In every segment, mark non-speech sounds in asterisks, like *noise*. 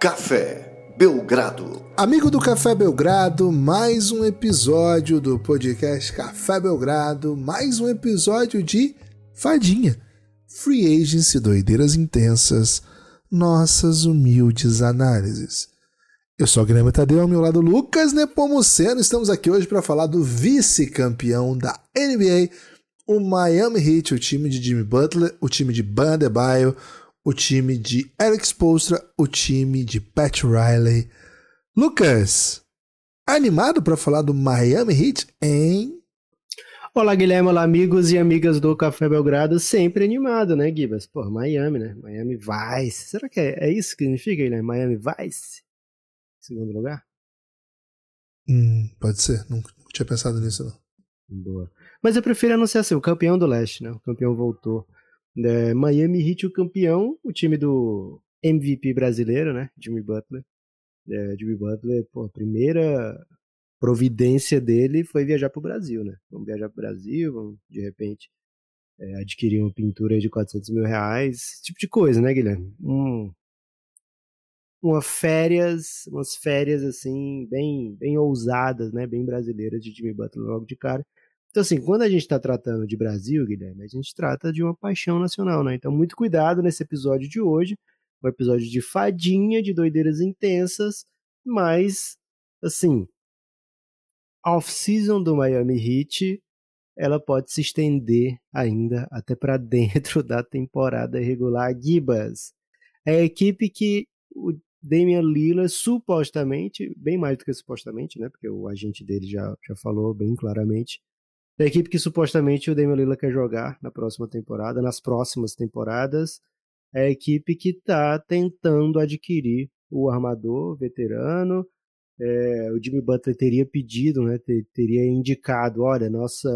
Café Belgrado. Amigo do Café Belgrado, mais um episódio do podcast Café Belgrado, mais um episódio de Fadinha. Free Agency Doideiras Intensas, nossas humildes análises. Eu sou o Guilherme Tadeu, ao meu lado Lucas Nepomuceno. Estamos aqui hoje para falar do vice-campeão da NBA, o Miami Heat, o time de Jimmy Butler, o time de Bam Adebayo, o time de Eric Spoelstra, o time de Pat Riley. Lucas, animado para falar do Miami Heat, hein? Olá, Guilherme, olá, amigos e amigas do Café Belgrado, sempre animado, né, Gibas? Pô, Miami, né? Miami Vice. Será que é, é isso que significa, Guilherme? Miami Vice? Segundo lugar? Hum, pode ser, nunca, nunca tinha pensado nisso, não. Boa. Mas eu prefiro anunciar assim, o campeão do leste, né? O campeão voltou. É, Miami Heat o campeão, o time do MVP brasileiro, né? Jimmy Butler. É, Jimmy Butler, pô, a primeira providência dele foi viajar para o Brasil, né? Vamos viajar para o Brasil, vamos de repente é, adquirir uma pintura de 400 mil reais, esse tipo de coisa, né, Guilherme? Um, uma férias, umas férias assim bem, bem ousadas, né, bem brasileiras de Jimmy Butler logo de cara. Então, assim, quando a gente está tratando de Brasil, Guilherme, a gente trata de uma paixão nacional, né? Então, muito cuidado nesse episódio de hoje. Um episódio de fadinha, de doideiras intensas, mas, assim, off-season do Miami Heat, ela pode se estender ainda até para dentro *laughs* da temporada regular. Gibas é a equipe que o Damian Lillard supostamente, bem mais do que supostamente, né? Porque o agente dele já, já falou bem claramente, da equipe que supostamente o Damian Lillard quer jogar na próxima temporada, nas próximas temporadas, é a equipe que está tentando adquirir o armador veterano. É, o Jimmy Butler teria pedido, né, ter, teria indicado, olha, nossa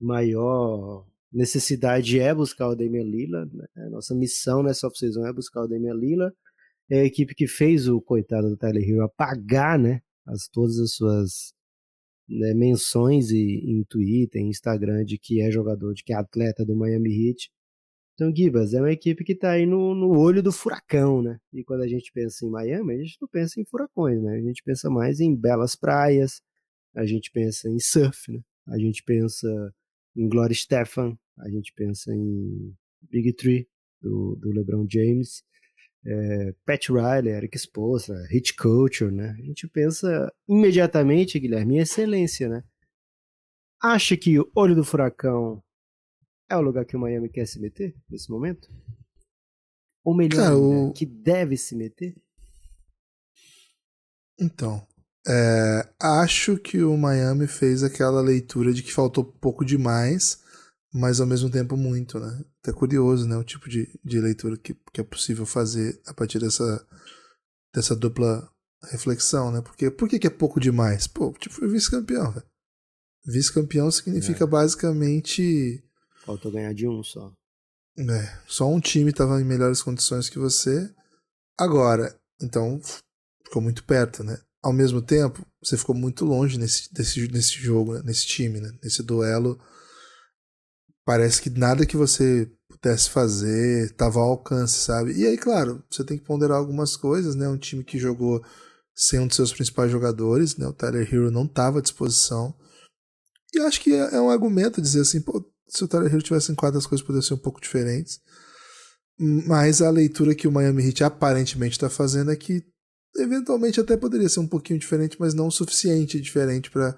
maior necessidade é buscar o Damian Lillard, né? nossa missão nessa off-season é buscar o Damian Lillard. É a equipe que fez o coitado do Tyler Hill apagar, né, as, todas as suas né, menções e, em Twitter, em Instagram, de que é jogador, de que é atleta do Miami Heat. Então, Gibas é uma equipe que está aí no, no olho do furacão, né? E quando a gente pensa em Miami, a gente não pensa em furacões, né? A gente pensa mais em belas praias, a gente pensa em surf, né? A gente pensa em Gloria Stefan, a gente pensa em Big Tree, do, do LeBron James, é, Pat Riley, Eric Spoelstra, Hit Culture, né? A gente pensa imediatamente, Guilherme, em excelência, né? Acha que o Olho do Furacão é o lugar que o Miami quer se meter nesse momento? Ou melhor, Cara, o... que deve se meter? Então, é, acho que o Miami fez aquela leitura de que faltou pouco demais mas ao mesmo tempo muito, né? Até curioso, né? O tipo de, de leitura que, que é possível fazer a partir dessa, dessa dupla reflexão, né? Porque por que, que é pouco demais? Pô, tipo, foi vice-campeão, velho. Vice-campeão significa é. basicamente. Faltou ganhar de um só. É, só um time estava em melhores condições que você. Agora, então, ficou muito perto, né? Ao mesmo tempo, você ficou muito longe nesse, desse, nesse jogo, né? nesse time, né? Nesse duelo parece que nada que você pudesse fazer estava ao alcance, sabe? E aí, claro, você tem que ponderar algumas coisas, né? Um time que jogou sem um dos seus principais jogadores, né? O Tyler Hero não estava à disposição. E acho que é, é um argumento dizer assim, pô, se o Tyler Hero tivesse em quadro as coisas poderiam ser um pouco diferentes. Mas a leitura que o Miami Heat aparentemente está fazendo é que eventualmente até poderia ser um pouquinho diferente, mas não o suficiente diferente para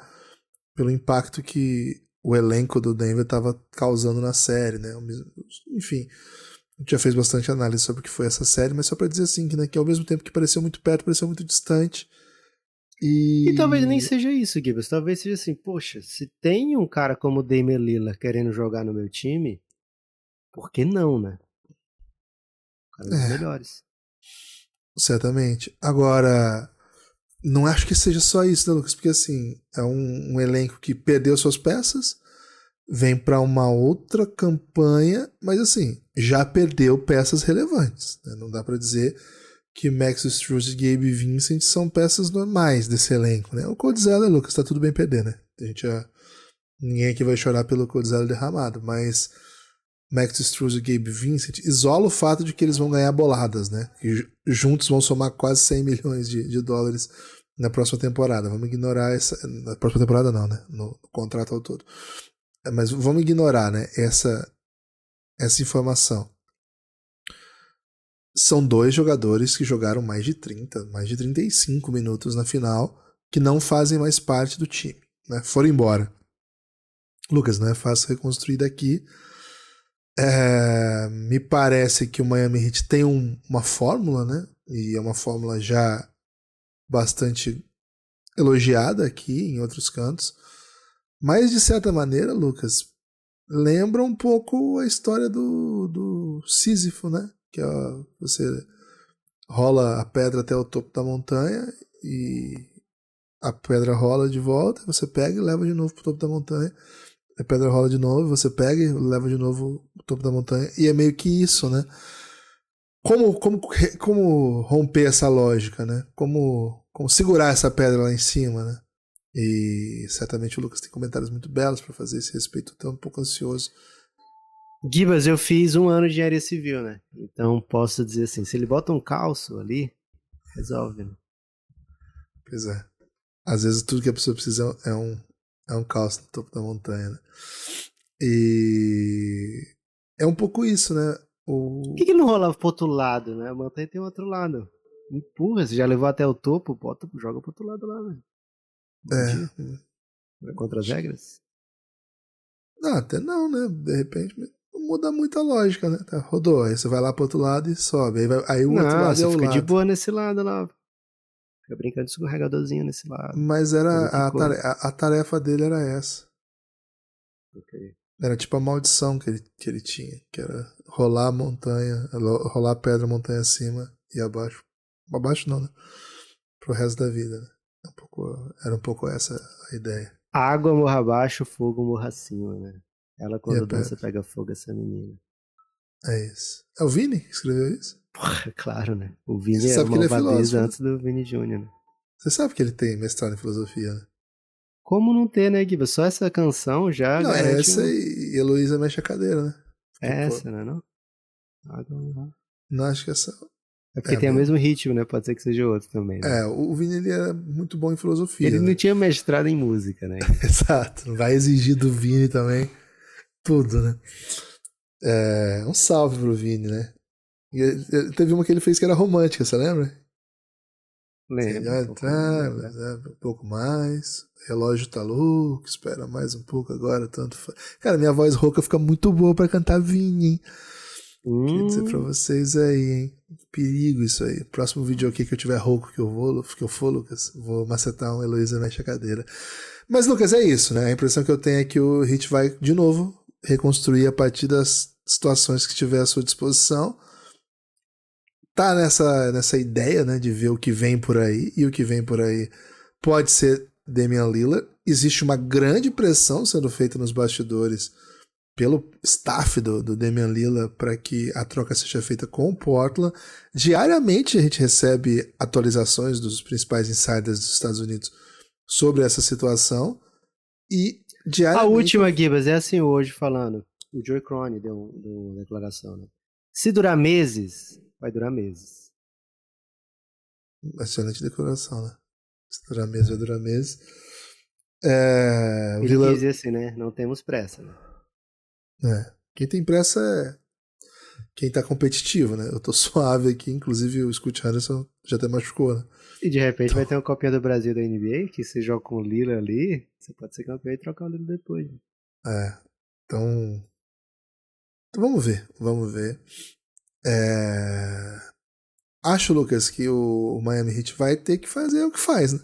pelo impacto que o elenco do Denver estava causando na série, né? Enfim, a gente já fez bastante análise sobre o que foi essa série, mas só para dizer assim, que, né, que ao mesmo tempo que pareceu muito perto, pareceu muito distante. E... e talvez nem seja isso, Gibbs. Talvez seja assim, poxa, se tem um cara como o Damian Lillard querendo jogar no meu time, por que não, né? O cara dos é, melhores. Certamente. Agora, não acho que seja só isso, né, Lucas? Porque assim, é um, um elenco que perdeu suas peças, vem para uma outra campanha, mas assim, já perdeu peças relevantes. Né? Não dá para dizer que Max Struz e Gabe Vincent são peças normais desse elenco, né? O Codizela, Lucas, tá tudo bem perder, né? A gente já... Ninguém aqui vai chorar pelo Codizela derramado, mas Max Struz e Gabe Vincent, isola o fato de que eles vão ganhar boladas, né? Que juntos vão somar quase 100 milhões de, de dólares na próxima temporada. Vamos ignorar essa. Na próxima temporada, não, né? No, no contrato ao todo. Mas vamos ignorar, né? Essa, essa informação. São dois jogadores que jogaram mais de 30, mais de 35 minutos na final, que não fazem mais parte do time, né? Foram embora. Lucas, não é fácil reconstruir daqui é, me parece que o Miami Heat tem um, uma fórmula, né? E é uma fórmula já bastante elogiada aqui em outros cantos. Mas, de certa maneira, Lucas, lembra um pouco a história do, do Sísifo, né? Que você rola a pedra até o topo da montanha e a pedra rola de volta, você pega e leva de novo pro topo da montanha a pedra rola de novo, você pega e leva de novo o topo da montanha. E é meio que isso, né? Como, como, como romper essa lógica, né? Como, como segurar essa pedra lá em cima, né? E certamente o Lucas tem comentários muito belos para fazer esse respeito. Estou um pouco ansioso. Gibas, eu fiz um ano de engenharia civil, né? Então posso dizer assim: se ele bota um calço ali, resolve, né? Pois é. Às vezes tudo que a pessoa precisa é um, é um caos no topo da montanha, né? E é um pouco isso, né? O... Por que, que não rolava pro outro lado, né? A montanha tem outro lado. Empurra, você já levou até o topo, bota, joga pro outro lado lá, velho. É. é contra as regras? Não, até não, né? De repente não muda muita lógica, né? Tá, rodou, aí você vai lá pro outro lado e sobe. Aí, vai, aí o não, outro lado você é o fica lado. de boa nesse lado lá. Fica brincando de escorregadorzinho nesse lado. Mas era a tarefa, a tarefa, dele era essa. Okay. Era tipo a maldição que ele, que ele tinha, que era rolar a montanha, rolar a pedra montanha acima e abaixo. Abaixo não, né? Pro resto da vida, né? Um pouco, era um pouco essa a ideia. Água morra abaixo, fogo morra acima, né? Ela quando dança pega fogo, essa menina. É isso. É o Vini que escreveu isso? Porra, claro, né? O Vini Você é uma é antes do Vini Júnior, né? Você sabe que ele tem mestrado em filosofia, né? Como não ter, né, Giba? Só essa canção já. Não, é essa um... e Heloísa mexe a cadeira, né? É essa, né? Não? Não, acho que essa. É porque é, tem o mesmo ritmo, né? Pode ser que seja outro também. Né? É, o Vini ele era muito bom em filosofia. Ele né? não tinha mestrado em música, né? *laughs* Exato. Vai exigir do Vini também tudo, né? É, um salve pro Vini, né? E, teve uma que ele fez que era romântica, você lembra? Lembro. Um, pouco mais, né? um pouco mais. Relógio tá louco, espera mais um pouco agora, tanto faz. Cara, minha voz rouca fica muito boa para cantar Vini, hein? Hum. Queria dizer pra vocês aí, hein? Perigo isso aí. Próximo vídeo aqui que eu tiver rouco que eu vou, que eu for, Lucas, vou macetar um Heloísa mexe a cadeira. Mas, Lucas, é isso, né? A impressão que eu tenho é que o Hit vai, de novo, reconstruir a partir das situações que tiver à sua disposição. Tá nessa, nessa ideia, né, de ver o que vem por aí, e o que vem por aí pode ser Damian Lillard. Existe uma grande pressão sendo feita nos bastidores pelo staff do, do Damian Lillard para que a troca seja feita com o Portland. Diariamente a gente recebe atualizações dos principais insiders dos Estados Unidos sobre essa situação. E diariamente... A última, Gibas, é assim hoje falando o Joey Crone deu, deu uma declaração, né? Se durar meses, vai durar meses. Excelente declaração, né? Se durar meses, vai durar meses. É, Ele Vila... diz assim, né? Não temos pressa, né? É. Quem tem pressa é quem tá competitivo, né? Eu tô *laughs* suave aqui, inclusive o Scott Henderson já até machucou, né? E de repente então... vai ter uma copinha do Brasil da NBA, que você joga com o Lila ali, você pode ser campeão e trocar o Lila depois. Né? É. Então, então vamos ver, vamos ver. É... Acho, Lucas, que o Miami Heat vai ter que fazer o que faz, né?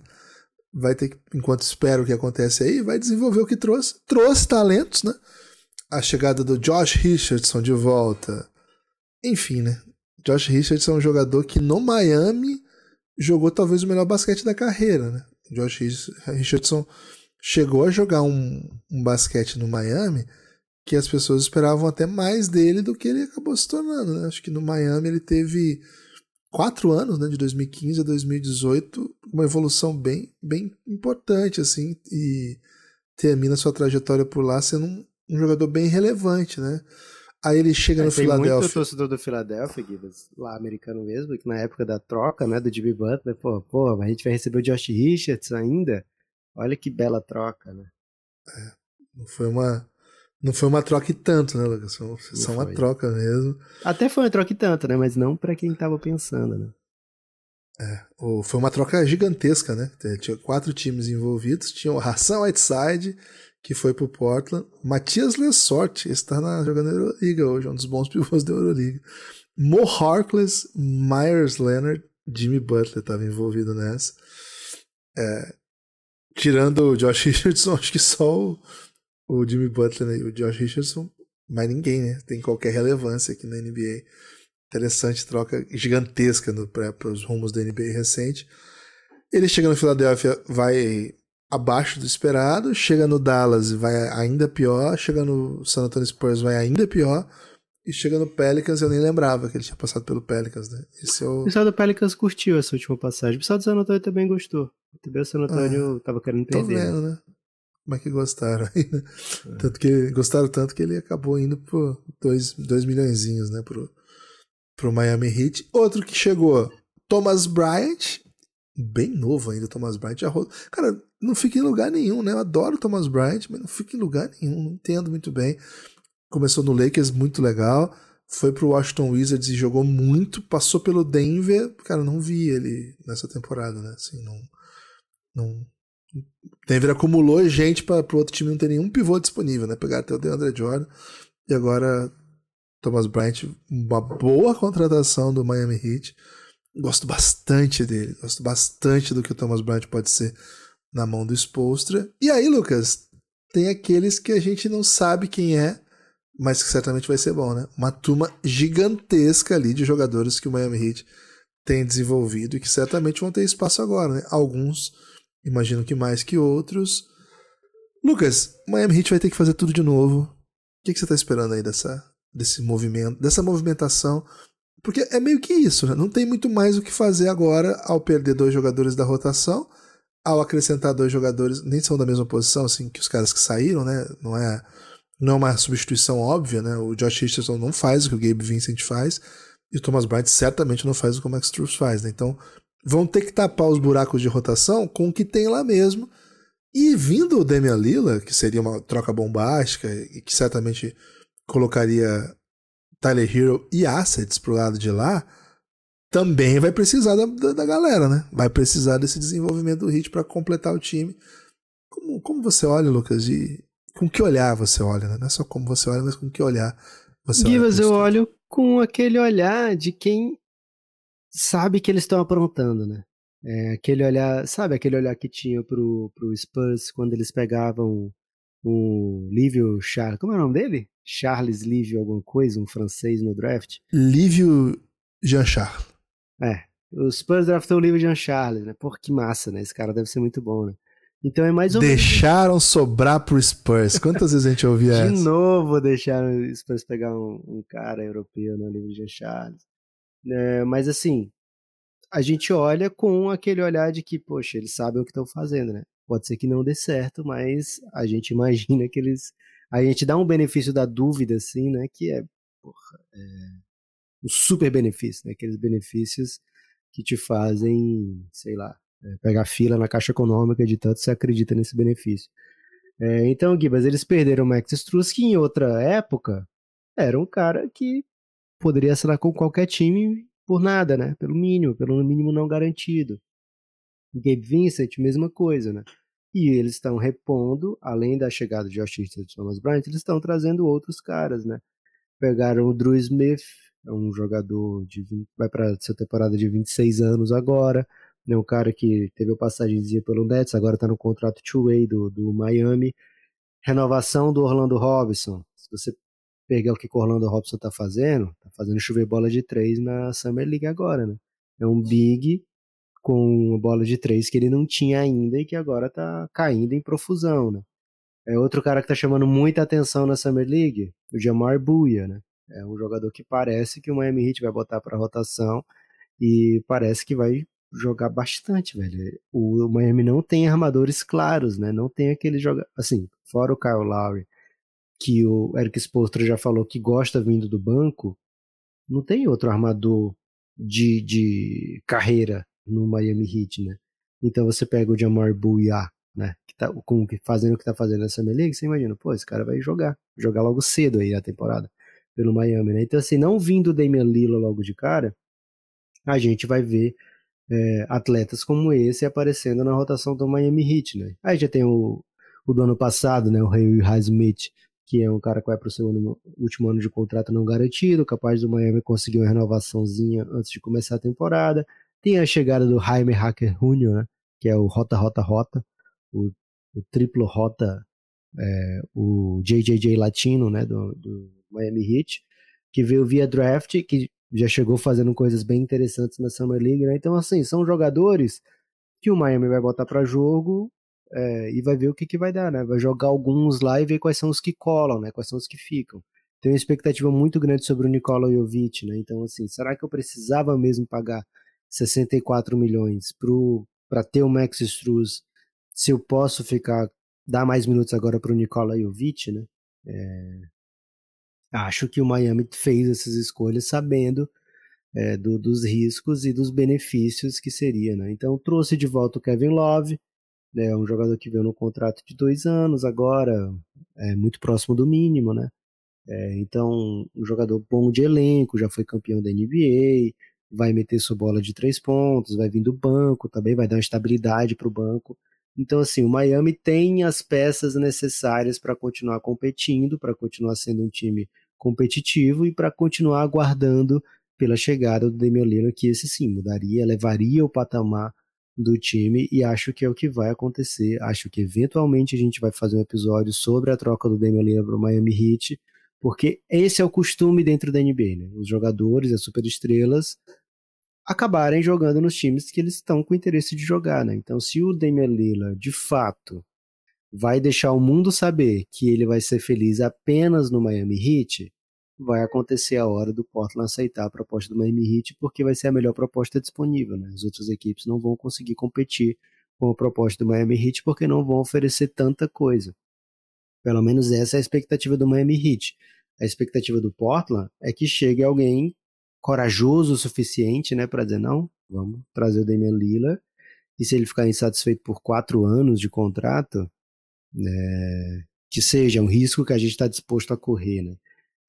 Vai ter que, enquanto espera o que acontece aí, vai desenvolver o que trouxe. Trouxe talentos, né? A chegada do Josh Richardson de volta. Enfim, né? Josh Richardson é um jogador que no Miami jogou talvez o melhor basquete da carreira, né? Josh Richardson chegou a jogar um, um basquete no Miami que as pessoas esperavam até mais dele do que ele acabou se tornando. Né? Acho que no Miami ele teve quatro anos, né, de 2015 a 2018, uma evolução bem, bem importante, assim, e termina sua trajetória por lá sendo um, um jogador bem relevante, né? Aí ele chega no tem Philadelphia. muito torcedor do Philadelphia, Gibas, lá americano mesmo, que na época da troca, né, do Jimmy Butler, pô, pô, a gente vai receber o Josh Richards ainda. Olha que bela troca, né? Não foi uma. Não foi uma troca e tanto, né, Lucas? Foi só uma troca mesmo. Até foi uma troca e tanto, né? Mas não pra quem tava pensando, né? O- Foi uma troca gigantesca, né? Tinha quatro times envolvidos. Tinha o Hassan Whiteside, que foi pro Portland. Matias Lesort, esse tá na, jogando na Euroliga hoje, é um dos bons *laughs* pivôs da Euroliga. Mo Harkless, Myers Leonard, Jimmy Butler estava envolvido nessa. É, tirando o Josh *laughs* Richardson, acho que só o, o Jimmy Butler e o Josh Richardson, mais ninguém, né? Tem qualquer relevância aqui na NBA. Interessante troca gigantesca para os rumos da NBA recente. Ele chega no Philadelphia, vai abaixo do esperado, chega no Dallas e vai ainda pior, chega no San Antonio Spurs vai ainda pior, e chega no Pelicans, eu nem lembrava que ele tinha passado pelo Pelicans, né? Esse é O o... pessoal do Pelicans curtiu essa última passagem. O pessoal do San Antonio também gostou. O San Antonio tava querendo Ah, Tô perder. né? vendo, né? Como é que gostaram aí, né? Tanto que gostaram tanto que ele acabou indo por 2 milhões, né? Pro, pro Miami Heat. Outro que chegou, Thomas Bryant, bem novo ainda, Thomas Bryant. Já. Cara, não fica em lugar nenhum, né? Eu adoro Thomas Bryant, mas não fica em lugar nenhum, não entendo muito bem. Começou no Lakers, muito legal. Foi pro Washington Wizards e jogou muito. Passou pelo Denver. Cara, não vi ele nessa temporada, né? Assim, não. não Denver acumulou gente para o outro time não ter nenhum pivô disponível, né? Pegaram até o DeAndre Jordan e agora Thomas Bryant, uma boa contratação do Miami Heat. Gosto bastante dele, gosto bastante do que o Thomas Bryant pode ser na mão do Spolstra. E aí, Lucas, tem aqueles que a gente não sabe quem é, mas que certamente vai ser bom, né? Uma turma gigantesca ali de jogadores que o Miami Heat tem desenvolvido e que certamente vão ter espaço agora, né? Alguns imagino que mais que outros. Lucas, Miami Heat vai ter que fazer tudo de novo. O que, que você está esperando aí dessa, desse movimento, dessa movimentação? Porque é meio que isso, né? Não tem muito mais o que fazer agora ao perder dois jogadores da rotação, ao acrescentar dois jogadores, nem são da mesma posição, assim, que os caras que saíram, né? Não é, não é uma substituição óbvia, né? O Josh Richardson não faz o que o Gabe Vincent faz, e o Thomas Bryant certamente não faz o que o Max Struz faz, né? Então, vão ter que tapar os buracos de rotação com o que tem lá mesmo. E vindo o Damian Lillard, que seria uma troca bombástica e que certamente colocaria Tyler Hero e assets pro lado de lá, também vai precisar da, da, da galera, né? Vai precisar desse desenvolvimento do Hit para completar o time. Como, como você olha, Lucas? E com que olhar você olha, né? Não é só como você olha, mas com que olhar você Givas, olha. eu olho com aquele olhar de quem sabe que eles estão aprontando, né? É, aquele olhar, sabe aquele olhar que tinha pro, pro Spurs quando eles pegavam o Livio Charles, como é o nome dele? Charles Livio alguma coisa, um francês no draft? Lívio Jean-Charles. É, o Spurs draftou o Livio Jean Charles, né? Pô, que massa, né? Esse cara deve ser muito bom, né? Então é mais ou menos Deixaram sobrar pro Spurs. Quantas vezes a gente ouvia de essa? novo deixaram o Spurs pegar um, um cara europeu, né? O Livio Jean Charles. É, mas assim, a gente olha com aquele olhar de que, poxa, eles sabem o que estão fazendo, né? Pode ser que não dê certo, mas a gente *laughs* imagina que eles. A gente dá um benefício da dúvida, assim, né? Que é, porra, é um super benefício, né? Aqueles benefícios que te fazem, sei lá, é, pegar fila na caixa econômica de tanto você acredita nesse benefício. É, então, Gibas, eles perderam o Max que em outra época era um cara que poderia assinar com qualquer time por nada, né? Pelo mínimo, pelo mínimo não garantido. Gabe Vincent, mesma coisa, né? E eles estão repondo, além da chegada de Richardson e Thomas Bryant, eles estão trazendo outros caras, né? Pegaram o Drew Smith, é um jogador de 20, vai para sua temporada de 26 anos agora, né? Um cara que teve a passagemzinha pelo Nets, agora tá no contrato two-way do, do Miami. Renovação do Orlando Robinson. Se você pegar o que o Orlando Robson tá fazendo, tá fazendo chover bola de três na Summer League agora, né? É um big com uma bola de três que ele não tinha ainda e que agora tá caindo em profusão, né? É outro cara que tá chamando muita atenção na Summer League, o Jamar Buia, né? É um jogador que parece que o Miami Heat vai botar para rotação e parece que vai jogar bastante, velho. O Miami não tem armadores claros, né? Não tem aquele jogador, assim, fora o Kyle Lowry, que o Eric Spoelstra já falou que gosta vindo do banco, não tem outro armador de, de carreira no Miami Heat, né? Então você pega o Jamar Bouya, né? Que tá com, fazendo o que tá fazendo Summer League, você imagina, pô, esse cara vai jogar, jogar logo cedo aí a temporada pelo Miami, né? Então assim, não vindo o Damian Lillard logo de cara, a gente vai ver é, atletas como esse aparecendo na rotação do Miami Heat, né? Aí já tem o, o do ano passado, né? O Ray Smith, que é um cara que vai para o seu último ano de contrato não garantido, capaz do Miami conseguir uma renovaçãozinha antes de começar a temporada. Tem a chegada do Jaime Hacker Jr., né? Que é o Rota Rota Rota, o, o triplo Rota, é, o JJJ Latino, né? Do, do Miami Heat, que veio via draft, que já chegou fazendo coisas bem interessantes na Summer League, né? Então, assim, são jogadores que o Miami vai botar para jogo é, e vai ver o que, que vai dar, né? Vai jogar alguns lá e ver quais são os que colam, né? Quais são os que ficam. Tem uma expectativa muito grande sobre o Nikola Jovic, né? Então, assim, será que eu precisava mesmo pagar 64 milhões para ter o Max Struz se eu posso ficar dar mais minutos agora para o Nikola Jovic, né? É, acho que o Miami fez essas escolhas sabendo é, do, dos riscos e dos benefícios que seria, né? Então trouxe de volta o Kevin Love, né? Um jogador que veio no contrato de dois anos agora, é muito próximo do mínimo, né? É, então um jogador bom de elenco, já foi campeão da NBA, vai meter sua bola de três pontos, vai vir do banco, também vai dar uma estabilidade para o banco. Então, assim, o Miami tem as peças necessárias para continuar competindo, para continuar sendo um time competitivo e para continuar aguardando pela chegada do Damian que esse sim mudaria, levaria o patamar do time e acho que é o que vai acontecer. Acho que eventualmente a gente vai fazer um episódio sobre a troca do Damian Lillard para o Miami Heat, porque esse é o costume dentro da NBA, né? Os jogadores, as superestrelas, acabarem jogando nos times que eles estão com interesse de jogar, né? Então, se o Damian Lillard, de fato, vai deixar o mundo saber que ele vai ser feliz apenas no Miami Heat, vai acontecer a hora do Portland aceitar a proposta do Miami Heat, porque vai ser a melhor proposta disponível. Né? As outras equipes não vão conseguir competir com a proposta do Miami Heat, porque não vão oferecer tanta coisa. Pelo menos essa é a expectativa do Miami Heat. A expectativa do Portland é que chegue alguém corajoso o suficiente né, para dizer: não, vamos trazer o Damian Lillard. E se ele ficar insatisfeito por quatro anos de contrato, né, que seja um risco que a gente está disposto a correr, né?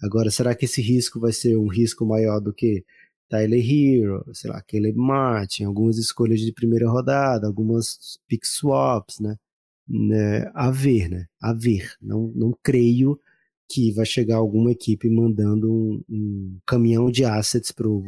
Agora, será que esse risco vai ser um risco maior do que Tyler Hero, sei lá, Caleb Martin, algumas escolhas de primeira rodada, algumas pick swaps, né? né? A ver, né? A ver. Não, não creio que vai chegar alguma equipe mandando um, um caminhão de assets para o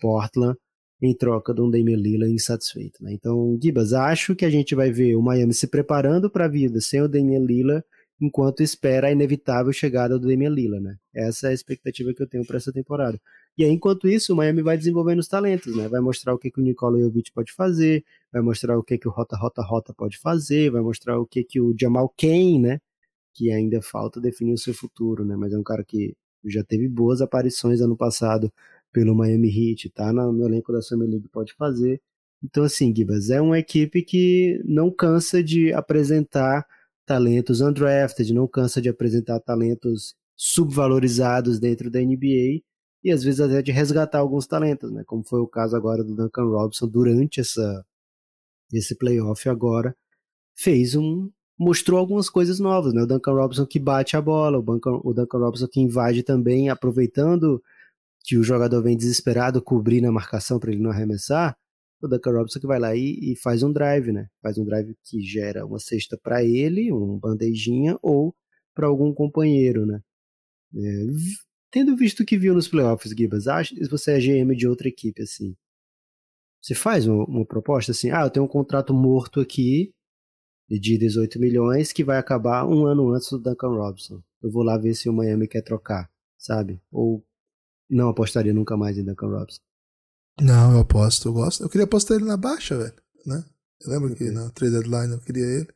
Portland em troca de um Damian Lillard insatisfeito. Né? Então, Gibas, acho que a gente vai ver o Miami se preparando para a vida sem o Damian Lillard, enquanto espera a inevitável chegada do Damian Lillard. Né? Essa é a expectativa que eu tenho para essa temporada. E aí, enquanto isso, o Miami vai desenvolvendo os talentos, né? vai mostrar o que, que o Nikola Jovic pode fazer, vai mostrar o que, que o Rota Rota Rota pode fazer, vai mostrar o que, que o Jamal Kane, né? que ainda falta definir o seu futuro, né? mas é um cara que já teve boas aparições ano passado pelo Miami Heat, tá no elenco da Summer League, pode fazer. Então, assim, Gibas, é uma equipe que não cansa de apresentar talentos undrafted, não cansa de apresentar talentos subvalorizados dentro da NBA e às vezes até de resgatar alguns talentos, né? Como foi o caso agora do Duncan Robinson durante essa esse playoff agora fez um mostrou algumas coisas novas, né? O Duncan Robinson que bate a bola, o Duncan, o Duncan Robinson que invade também, aproveitando que o jogador vem desesperado cobrir na marcação para ele não arremessar, o Duncan Robinson que vai lá e, e, faz um drive, né? Faz um drive que gera uma cesta para ele, um bandejinha, ou para algum companheiro, né? É, tendo visto o que viu nos playoffs, Gibas, se você é GM de outra equipe, assim, você faz uma, uma, proposta assim, ah, eu tenho um contrato morto aqui de 18 milhões que vai acabar um ano antes do Duncan Robinson. Eu vou lá ver se o Miami quer trocar, sabe? Ou não apostaria nunca mais em Duncan Robinson. Não, eu aposto, eu gosto. Eu queria apostar ele na baixa, velho. Né? Eu lembro que na trade deadline eu queria ele.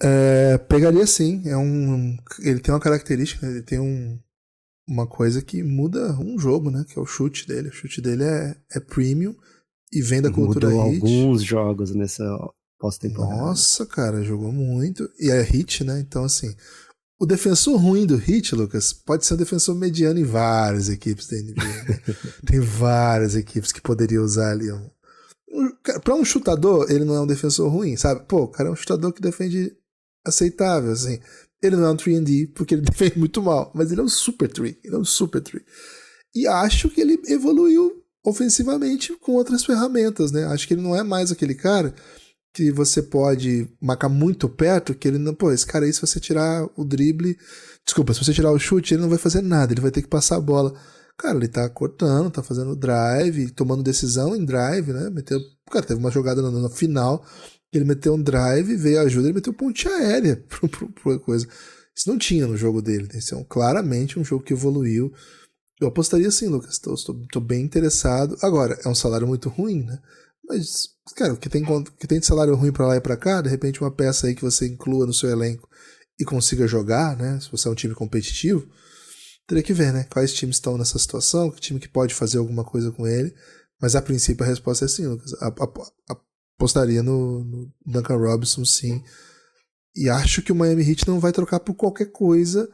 É, pegaria sim. É um, ele tem uma característica, ele tem um, uma coisa que muda um jogo, né? Que é o chute dele. O chute dele é, é premium e vem da cultura Mudou hit. alguns jogos nessa pós-temporada. Nossa, cara, jogou muito. E é hit, né? Então, assim, o defensor ruim do Hit, Lucas, pode ser um defensor mediano em várias equipes da NBA. Né? *laughs* Tem várias equipes que poderiam usar ali um. para um chutador, ele não é um defensor ruim, sabe? Pô, o cara é um chutador que defende aceitável, assim. Ele não é um 3D, porque ele *laughs* defende muito mal, mas ele é um super 3. Ele é um super 3. E acho que ele evoluiu ofensivamente com outras ferramentas, né? Acho que ele não é mais aquele cara que você pode marcar muito perto, que ele não. Pô, esse cara aí, se você tirar o drible. Desculpa, se você tirar o chute, ele não vai fazer nada, ele vai ter que passar a bola. Cara, ele tá cortando, tá fazendo drive, tomando decisão em drive, né? Meteu. Cara, teve uma jogada na, na final, ele meteu um drive, veio a ajuda, ele meteu ponte aérea *laughs* pro, pro, pro coisa. Isso não tinha no jogo dele. Esse é um, claramente um jogo que evoluiu. Eu apostaria sim, Lucas. Tô bem interessado. Agora, é um salário muito ruim, né? Mas, cara, o que tem, que tem de salário ruim para lá e para cá, de repente uma peça aí que você inclua no seu elenco e consiga jogar, né? Se você é um time competitivo, teria que ver, né? Quais times estão nessa situação, que time que pode fazer alguma coisa com ele. Mas a princípio a resposta é sim, Lucas. Apostaria no, no Duncan Robinson, sim. E acho que o Miami Heat não vai trocar por qualquer coisa,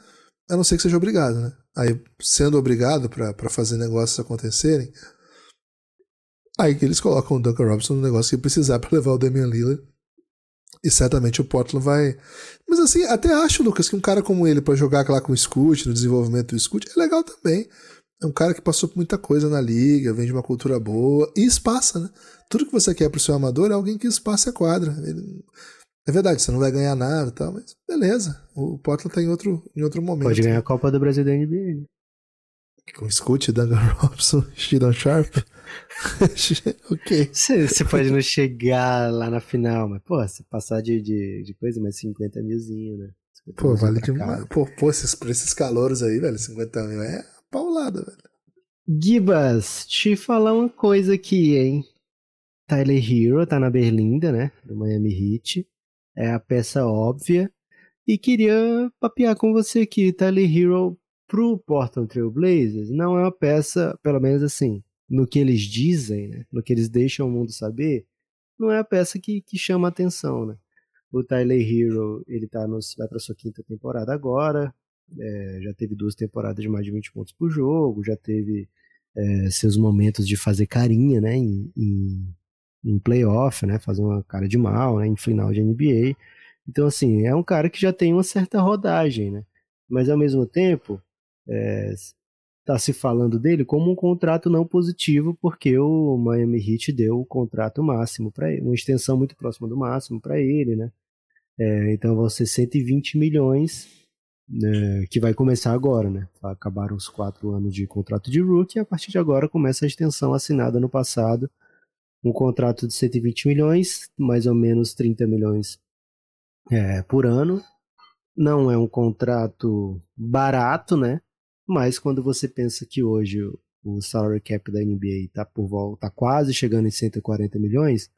a não ser que seja obrigado, né? Aí, sendo obrigado para fazer negócios acontecerem, Aí que eles colocam o Duncan Robinson no negócio que precisar para levar o Damian Lillard. E certamente o Portland vai. Mas assim, até acho, Lucas, que um cara como ele para jogar lá com o Scoot, no desenvolvimento do Scoot, é legal também. É um cara que passou por muita coisa na liga, vem de uma cultura boa e espaça, né? Tudo que você quer pro seu amador é alguém que espaça a quadra. Ele... É verdade, você não vai ganhar nada e tal, mas beleza. O Portland tá em outro, em outro momento. Pode ganhar a Copa do Brasil da NBA. Com Scoot, Duncan *laughs* Robson, Shidon Sharp. *laughs* ok. Você pode não chegar lá na final, mas, pô, se passar de, de, de coisa, mais 50 milzinho, né? Pô, vale demais. Pô, pô esses, por esses calores aí, velho, 50 mil é paulada, velho. Gibas, te falar uma coisa aqui, hein? Tyler Hero tá na Berlinda, né? Do Miami Heat. É a peça óbvia. E queria papear com você aqui. Tyler Hero pro Portland Trail Blazers não é uma peça, pelo menos assim, no que eles dizem, né, no que eles deixam o mundo saber, não é a peça que, que chama atenção, né? O Tyler Hero, ele tá no, vai para sua quinta temporada agora, é, já teve duas temporadas de mais de 20 pontos por jogo, já teve é, seus momentos de fazer carinha, né, em, em, em, playoff, né, fazer uma cara de mal, né, em final de NBA. Então, assim, é um cara que já tem uma certa rodagem, né? Mas, ao mesmo tempo, é, está se falando dele como um contrato não positivo, porque o Miami Heat deu o contrato máximo para ele, uma extensão muito próxima do máximo para ele, né? É, então vão ser 120 milhões né, que vai começar agora, né? Acabaram os quatro anos de contrato de rookie e a partir de agora começa a extensão assinada no passado, um contrato de 120 milhões, mais ou menos 30 milhões é, por ano. Não é um contrato barato, né? Mas quando você pensa que hoje o salary cap da NBA está por volta, tá quase chegando em 140 milhões,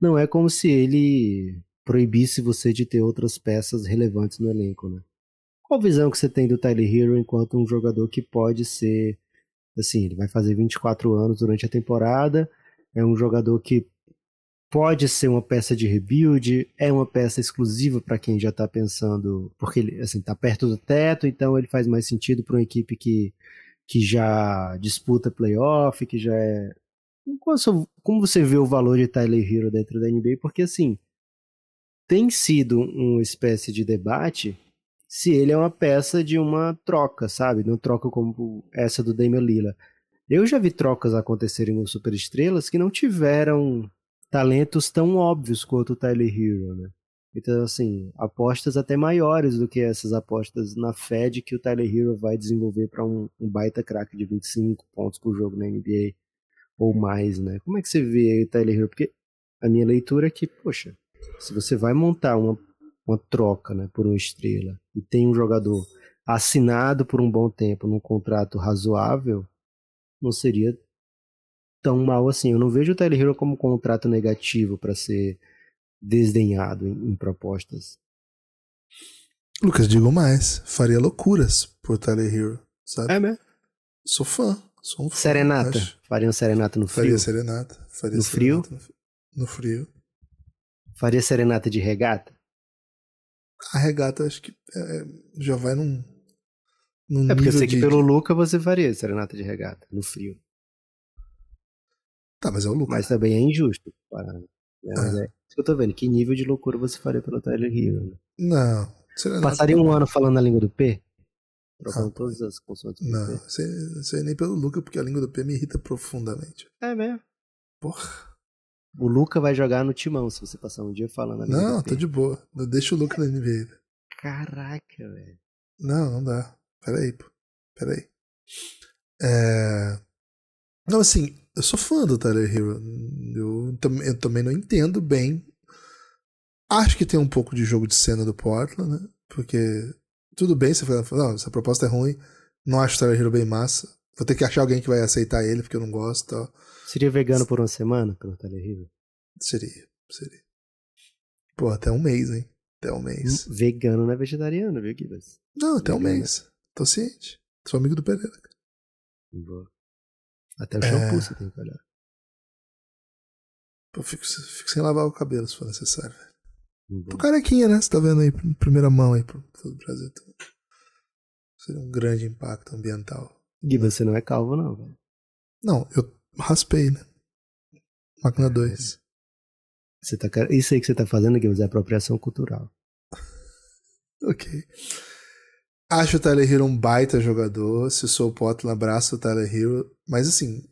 não é como se ele proibisse você de ter outras peças relevantes no elenco, né? Qual visão que você tem do Tyler Hero enquanto um jogador que pode ser assim, ele vai fazer 24 anos durante a temporada, é um jogador que pode ser uma peça de rebuild, é uma peça exclusiva para quem já está pensando, porque ele assim está perto do teto, então ele faz mais sentido para uma equipe que, que já disputa playoff, que já é como você vê o valor de Tyler Hero dentro da NBA? Porque assim tem sido uma espécie de debate se ele é uma peça de uma troca, sabe? Não troca como essa do Damian Lillard. Eu já vi trocas acontecerem com superestrelas que não tiveram talentos tão óbvios quanto o Tyler Hero, né? Então, assim, apostas até maiores do que essas apostas na fé de que o Tyler Hero vai desenvolver para um, um, baita craque de 25 pontos por jogo na NBA ou mais, né? Como é que você vê o Tyler Hero? Porque a minha leitura é que, poxa, se você vai montar uma, uma troca né, por uma estrela e tem um jogador assinado por um bom tempo num contrato razoável, não seria tão mal assim. Eu não vejo o Tyler Hero como um contrato negativo para ser desdenhado em, em, propostas. Lucas, digo mais. Faria loucuras por Tyler Hero, sabe? É mesmo? Sou fã. Sou um fã, serenata. Acho. Faria um serenata no frio? Faria serenata. Faria no serenata frio? No, frio. Faria serenata de regata? A regata acho que é, já vai num. num É porque eu sei que de- pelo Luca você faria serenata de regata, no frio. Tá, mas é o Lucas. Mas também é injusto. Para, né? Mas é isso que eu tô vendo. Que nível de loucura você faria pelo Tyler Hero? Né? Não. Serenata Passaria um ano falando a língua do P? Trocando Ah, todas as consoantes do Não, aí nem pelo Luca, porque a língua do P me irrita profundamente. É mesmo. Porra. O Luca vai jogar no timão se você passar um dia falando a língua Não, do P. tô de boa. Deixa o Luca na NBA. Caraca, velho. Não, não dá. Peraí, pô. Peraí. É... Não, assim, eu sou fã do Tyler Hero. Eu, eu também não entendo bem. Acho que tem um pouco de jogo de cena do Portland, né? Porque tudo bem, você fala, não, essa proposta é ruim. Não acho o Tyler Hero bem massa. Vou ter que achar alguém que vai aceitar ele, porque eu não gosto. Tal. Seria vegano por uma semana pelo Tyler Hero? Seria, seria. Pô, até um mês, hein? Até um mês. Vegano não é vegetariano, viu, Gibas? Não, até um Vegano. mês. Tô ciente. Sou amigo do Pereira. cara. Até o É. shampoo você tem que olhar. Pô, fico, fico sem lavar o cabelo se for necessário. velho. Não Tô carequinha, né? Você tá vendo aí, primeira mão aí pro todo o Brasil. Então, seria um grande impacto ambiental. Gibas, você não é calvo, não, velho. Não, eu raspei, né? Máquina 2. Você tá... Isso aí que você tá fazendo, Gibas, é apropriação cultural. *laughs* Ok. Acho o Tyler Hero um baita jogador. Se sou o Portland, abraço o Tyler Hero. Mas assim,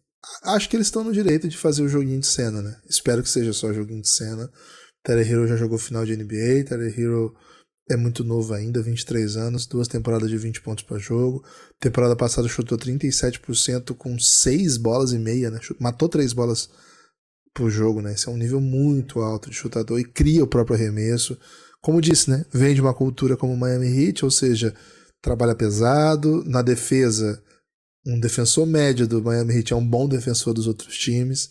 acho que eles estão no direito de fazer o joguinho de cena, né? Espero que seja só joguinho de cena. Tyler Hero já jogou final de NBA. Tyler Hero é muito novo ainda, 23 anos, duas temporadas de 20 pontos por jogo. Temporada passada chutou 37% com 6 bolas e meia, né? Matou 3 bolas por jogo, né? Esse é um nível muito alto de chutador e cria o próprio arremesso. Como disse, né? Vem de uma cultura como Miami Heat, ou seja, trabalha pesado. Na defesa, um defensor médio do Miami Heat é um bom defensor dos outros times.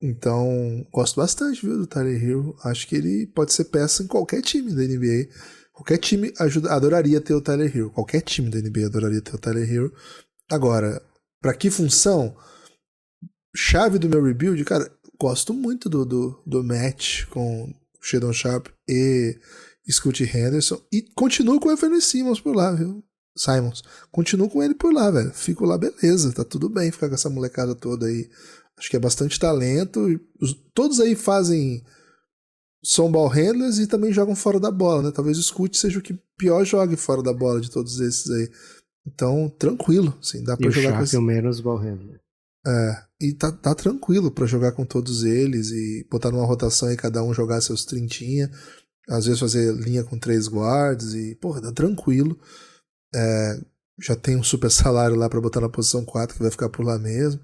Então, gosto bastante viu, do Tyler Hero. Acho que ele pode ser peça em qualquer time da NBA. Qualquer time ajuda, adoraria ter o Tyler Hero. Qualquer time da NBA adoraria ter o Tyler Hero. Agora, para que função? Chave do meu rebuild, cara, gosto muito do, do, do match com Shadon Sharp e Scott Henderson. E continuo com o Anthony Simmons por lá, viu? Simons. Continuo com ele por lá, velho. Fico lá, beleza. Tá tudo bem ficar com essa molecada toda aí. Acho que é bastante talento. os- todos aí fazem. São ball handlers e também jogam fora da bola, né? Talvez o Scoot seja o que pior jogue fora da bola de todos esses aí. Então, tranquilo, assim, dá E pra o jogar com esse... é o menos ball handler. É, e tá, tá tranquilo pra jogar com todos eles e botar numa rotação e cada um jogar seus trintinha. Às vezes fazer linha com três guards e, porra, tá tranquilo. É, já tem um super salário lá pra botar na posição 4 que vai ficar por lá mesmo.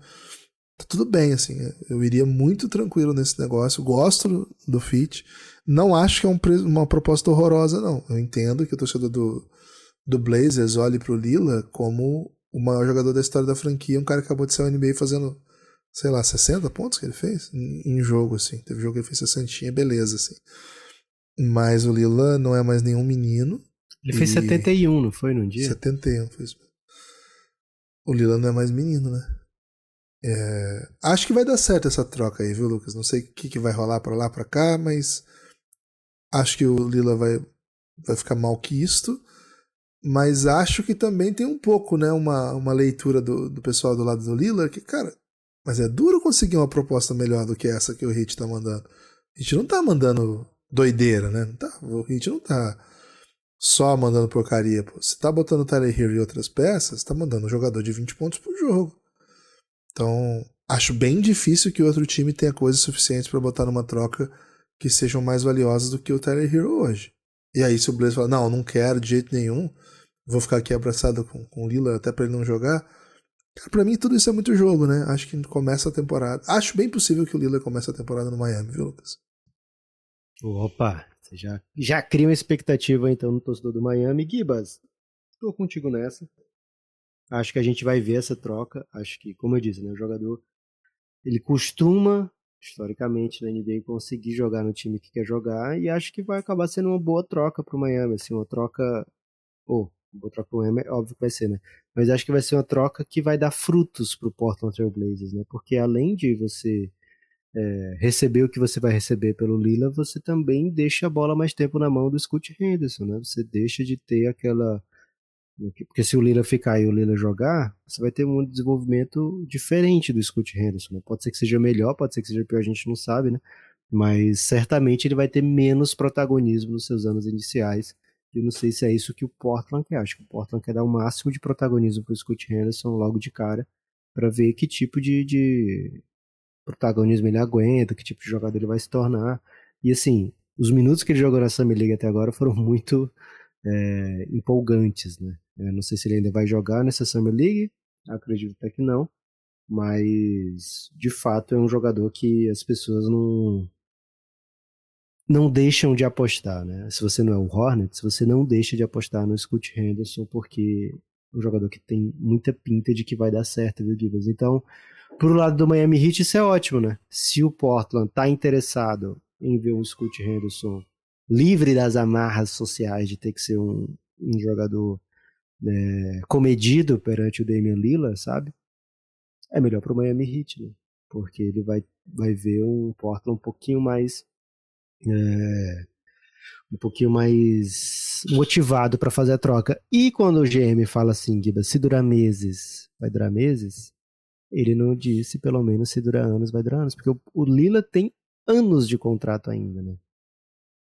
Tá tudo bem, assim. Eu iria muito tranquilo nesse negócio. Gosto do, fit. Não acho que é um uma proposta horrorosa, não. Eu entendo que o torcedor do, do Blazers olhe pro Lila como o maior jogador da história da franquia, um cara que acabou de sair ao NBA fazendo, sei lá, 60 pontos que ele fez em, em jogo, assim. Teve jogo que ele fez 60, beleza, assim. Mas o Lila não é mais nenhum menino. Ele fez E- 71, não foi num dia? 71 fez. O Lila não é mais menino, né? É, acho que vai dar certo essa troca aí, viu, Lucas? Não sei o que, que vai rolar pra lá, pra cá, mas acho que o Lila vai, vai ficar mal quisto. Mas acho que também tem um pouco, né? Uma, uma leitura do, do pessoal do lado do Lila que, cara, mas é duro conseguir uma proposta melhor do que essa que o Hit tá mandando. A gente não tá mandando doideira, né? Não tá, o Hit não tá só mandando porcaria. Pô. Você tá botando o Tyler Hero e outras peças, tá mandando um jogador de 20 pontos por jogo. Então, acho bem difícil que outro time tenha coisas suficientes para botar numa troca que sejam mais valiosas do que o Tyler Hero hoje. E aí, se o Blaze falar, não, não quero de jeito nenhum, vou ficar aqui abraçado com, com o Lila até para ele não jogar. Pra mim tudo isso é muito jogo, né? Acho que começa a temporada. Acho bem possível que o Lila comece a temporada no Miami, viu, Lucas? Opa, você já, já cria uma expectativa então no torcedor do Miami. Gibas, tô contigo nessa. Acho que a gente vai ver essa troca. Acho que, como eu disse, né, o jogador ele costuma, historicamente, na NBA conseguir jogar no time que quer jogar e acho que vai acabar sendo uma boa troca pro Miami, assim, uma troca, ou uma boa troca pro Miami, é óbvio que vai ser, né? Mas acho que vai ser uma troca que vai dar frutos pro Portland Trail Blazers, né? Porque além de você é, receber o que você vai receber pelo Lila, você também deixa a bola mais tempo na mão do Scott Henderson, né? Você deixa de ter aquela porque se o Lila ficar e o Lila jogar, você vai ter um desenvolvimento diferente do Scott Henderson. Né? Pode ser que seja melhor, pode ser que seja pior, a gente não sabe, né? Mas certamente ele vai ter menos protagonismo nos seus anos iniciais. E não sei se é isso que o Portland quer. Acho que o Portland quer dar o máximo de protagonismo para o Scott Henderson logo de cara, para ver que tipo de, de protagonismo ele aguenta, que tipo de jogador ele vai se tornar. E assim, os minutos que ele jogou na Summer League até agora foram *laughs* muito é, empolgantes, né? Não sei se ele ainda vai jogar nessa Summer League, acredito até que não, mas de fato é um jogador que as pessoas não não deixam de apostar, né? Se você não é um Hornets, você não deixa de apostar no Scott Henderson porque é um jogador que tem muita pinta de que vai dar certo, viu, Gibas? Então, pro lado do Miami Heat isso é ótimo, né? Se o Portland tá interessado em ver um Scott Henderson livre das amarras sociais de ter que ser um, um jogador é, comedido perante o Damian Lillard, sabe? É melhor para o Miami Heat, né? Porque ele vai, vai ver um Portland um pouquinho mais é, um pouquinho mais motivado para fazer a troca. E quando o GM fala assim, Giba, se durar meses, vai durar meses, ele não disse pelo menos se durar anos, vai durar anos, porque o, o Lila tem anos de contrato ainda, né?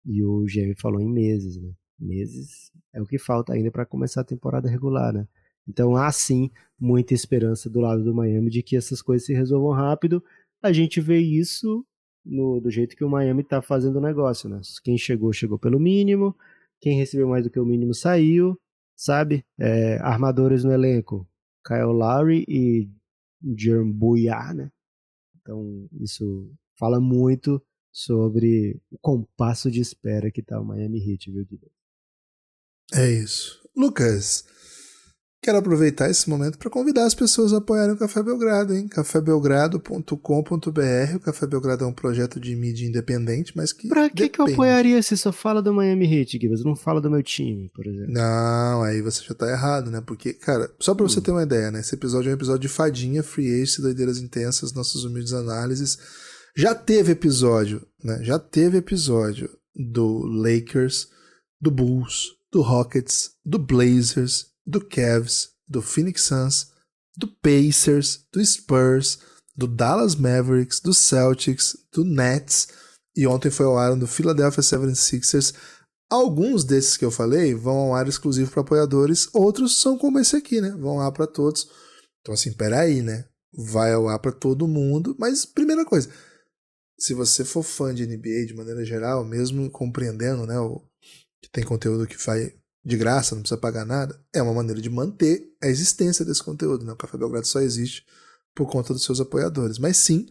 E o GM falou em meses, né? Meses é o que falta ainda para começar a temporada regular, né? Então há sim muita esperança do lado do Miami de que essas coisas se resolvam rápido. A gente vê isso no, do jeito que o Miami está fazendo o negócio, né? Quem chegou, chegou pelo mínimo. Quem recebeu mais do que o mínimo saiu, sabe? É, armadores no elenco: Kyle Lowry e Jerm Bouillard, né? Então isso fala muito sobre o compasso de espera que tá o Miami Heat, viu, Guilherme? É isso. Lucas, quero aproveitar esse momento para convidar as pessoas a apoiarem o Café Belgrado, hein? cafébelgrado.com.br. O Café Belgrado é um projeto de mídia independente, mas que. Pra que, que eu apoiaria se só fala do Miami Heat, Guilherme? Não fala do meu time, por exemplo. Não, aí você já tá errado, né? Porque, cara, só pra você hum. ter uma ideia, né? Esse episódio é um episódio de fadinha, free ace, doideiras intensas, nossas humildes análises já teve episódio, né? Já teve episódio do Lakers, do Bulls, do Rockets, do Blazers, do Cavs, do Phoenix Suns, do Pacers, do Spurs, do Dallas Mavericks, do Celtics, do Nets e ontem foi ao ar do Philadelphia 76ers. Alguns desses que eu falei vão ao ar exclusivo para apoiadores, outros são como esse aqui, né? Vão lá para todos. Então assim, peraí, né? Vai ao ar para todo mundo, mas primeira coisa, se você for fã de NBA de maneira geral, mesmo compreendendo, né, o, que tem conteúdo que vai de graça, não precisa pagar nada, é uma maneira de manter a existência desse conteúdo. Né? O Café Belgrado só existe por conta dos seus apoiadores. Mas sim,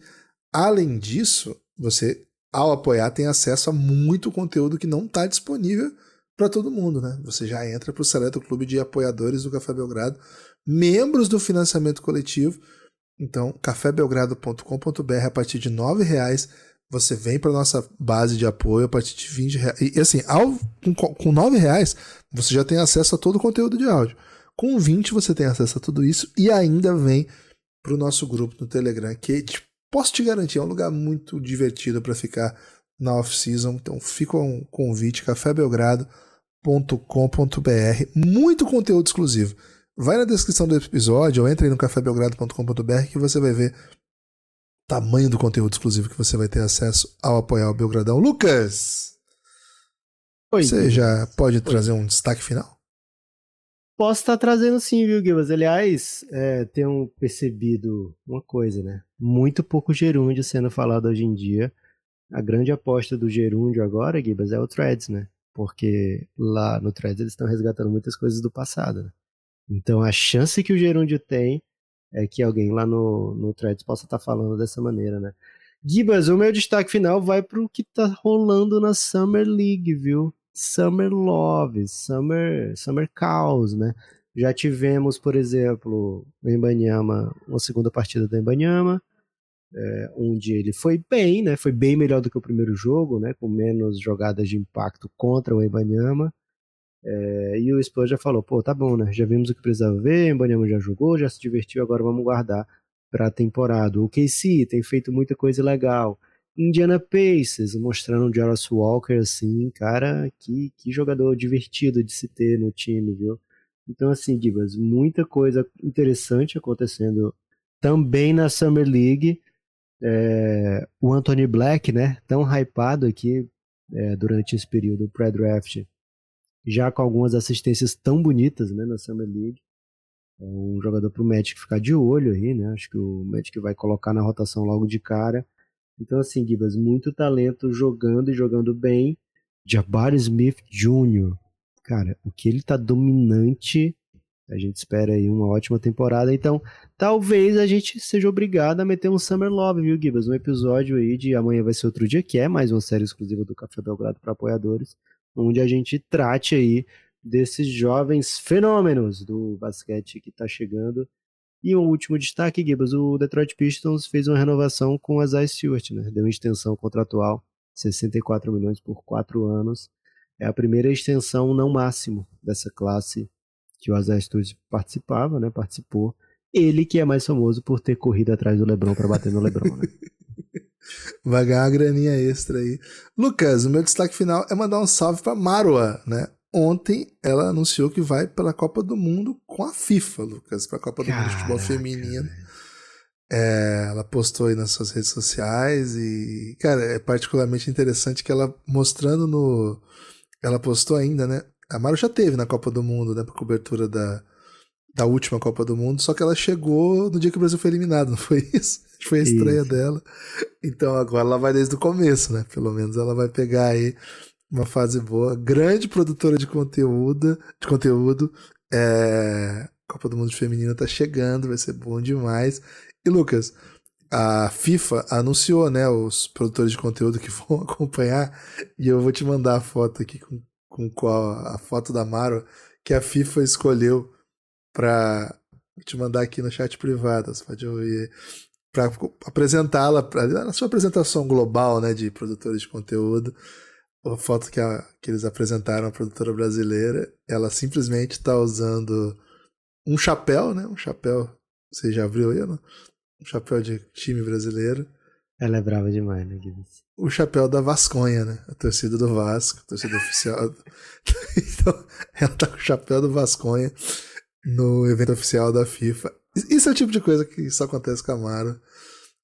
além disso, você, ao apoiar, tem acesso a muito conteúdo que não está disponível para todo mundo. Né? Você já entra para o seleto clube de apoiadores do Café Belgrado, membros do financiamento coletivo então, cafébelgrado.com.br a partir de R$ reais você vem para nossa base de apoio a partir de 20 reais. E assim, ao, com, com 9 reais, você já tem acesso a todo o conteúdo de áudio. Com 20 você tem acesso a tudo isso e ainda vem para o nosso grupo no Telegram, que te, posso te garantir, é um lugar muito divertido para ficar na off-season. Então fica um convite, cafébelgrado.com.br. Muito conteúdo exclusivo. Vai na descrição do episódio ou entra aí no cafébelgrado.com.br que você vai ver tamanho do conteúdo exclusivo que você vai ter acesso ao apoiar o Belgradão. Lucas! Oi. Você já pode trazer um destaque final? Posso estar trazendo sim, viu, Gibas? Aliás, é, tenho percebido uma coisa, né? Muito pouco gerúndio sendo falado hoje em dia. A grande aposta do gerúndio agora, Gibas, é o Threads, né? Porque lá no Threads eles estão resgatando muitas coisas do passado, né? Então a chance que o Gerúndio tem é que alguém lá no, no Threads possa estar tá falando dessa maneira, né? Gibas, o meu destaque final vai para o que está rolando na Summer League, viu? Summer Love, Summer, Summer Chaos, né? Já tivemos, por exemplo, o Embanyama, uma segunda partida do Embanyama, é, onde ele foi bem, né? Foi bem melhor do que o primeiro jogo, né? Com menos jogadas de impacto contra o Embanyama. É, e o Spurs já falou, pô, tá bom, né? Já vimos o que precisava ver, o Embanyama já jogou, já se divertiu, agora vamos guardar para a temporada. O KC tem feito muita coisa legal. Indiana Pacers, mostrando o Jarvis Walker assim, cara, que, que jogador divertido de se ter no time, viu? Então, assim, Divas, muita coisa interessante acontecendo também na Summer League. É, o Anthony Black, né, tão hypado aqui é, durante esse período pré-draft, já com algumas assistências tão bonitas né, na Summer League. É um jogador para o Magic ficar de olho aí, né? Acho que o Magic vai colocar na rotação logo de cara. Então, assim, Gibas, muito talento jogando e jogando bem. Jabari Smith Jr., cara, o que ele tá dominante, a gente espera aí uma ótima temporada. Então, talvez a gente seja obrigado a meter um Summer Love, viu, Gibas? Um episódio aí de Amanhã Vai Ser Outro Dia, que é mais uma série exclusiva do Café Belgrado para apoiadores, onde a gente trate aí desses jovens fenômenos do basquete que tá chegando e um último destaque, Gibas, o Detroit Pistons fez uma renovação com a Zay Stewart, né? Deu uma extensão contratual, 64 milhões por quatro anos. É a primeira extensão não máximo dessa classe que o Isaiah Stewart participava, né? Participou. Ele que é mais famoso por ter corrido atrás do LeBron para bater no LeBron, né? *laughs* Vai ganhar uma graninha extra aí. Lucas, o meu destaque final é mandar um salve para Marwa, né? Ontem ela anunciou que vai pela Copa do Mundo com a FIFA, Lucas, para a Copa do Mundo de Futebol Feminino. É, ela postou aí nas suas redes sociais e, cara, é particularmente interessante que ela mostrando no. Ela postou ainda, né? A Maru já teve na Copa do Mundo, né? Pra cobertura da, da última Copa do Mundo, só que ela chegou no dia que o Brasil foi eliminado, *laughs* não foi isso? Foi a estreia isso. dela. Então agora ela vai desde o começo, né? Pelo menos ela vai pegar aí uma fase boa, grande produtora de conteúdo, de conteúdo. É... Copa do Mundo Feminino tá chegando, vai ser bom demais. E Lucas, a FIFA anunciou, né, os produtores de conteúdo que *laughs* vão acompanhar, e eu vou te mandar a foto aqui com, com qual a foto da Maro que a FIFA escolheu para te mandar aqui no chat privado, você pode ouvir para apresentá-la na sua apresentação global, né, de produtores de conteúdo a foto que, a, que eles apresentaram a produtora brasileira, ela simplesmente está usando um chapéu, né? Um chapéu. Você já abriu aí, não? Um chapéu de time brasileiro. Ela é brava demais, né, Guilherme? O chapéu da Vasconha, né? A torcida do Vasco, a torcida oficial. *laughs* então, ela tá com o chapéu do Vasconha no evento oficial da FIFA. Isso é o tipo de coisa que só acontece com a Mara.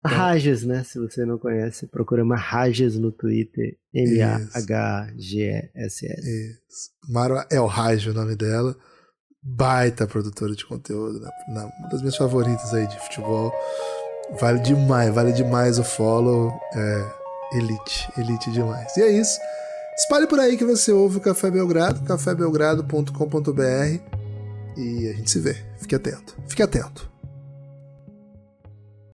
Rages, né? Se você não conhece, procura Rages no Twitter. M-A-H-G-E-S-S. Mara é o Rage o nome dela. Baita produtora de conteúdo. Né? uma das minhas favoritas aí de futebol. Vale demais, vale demais o follow. É elite, elite demais. E é isso. Espalhe por aí que você ouve o Café Belgrado, cafébelgrado.com.br e a gente se vê. Fique atento. Fique atento.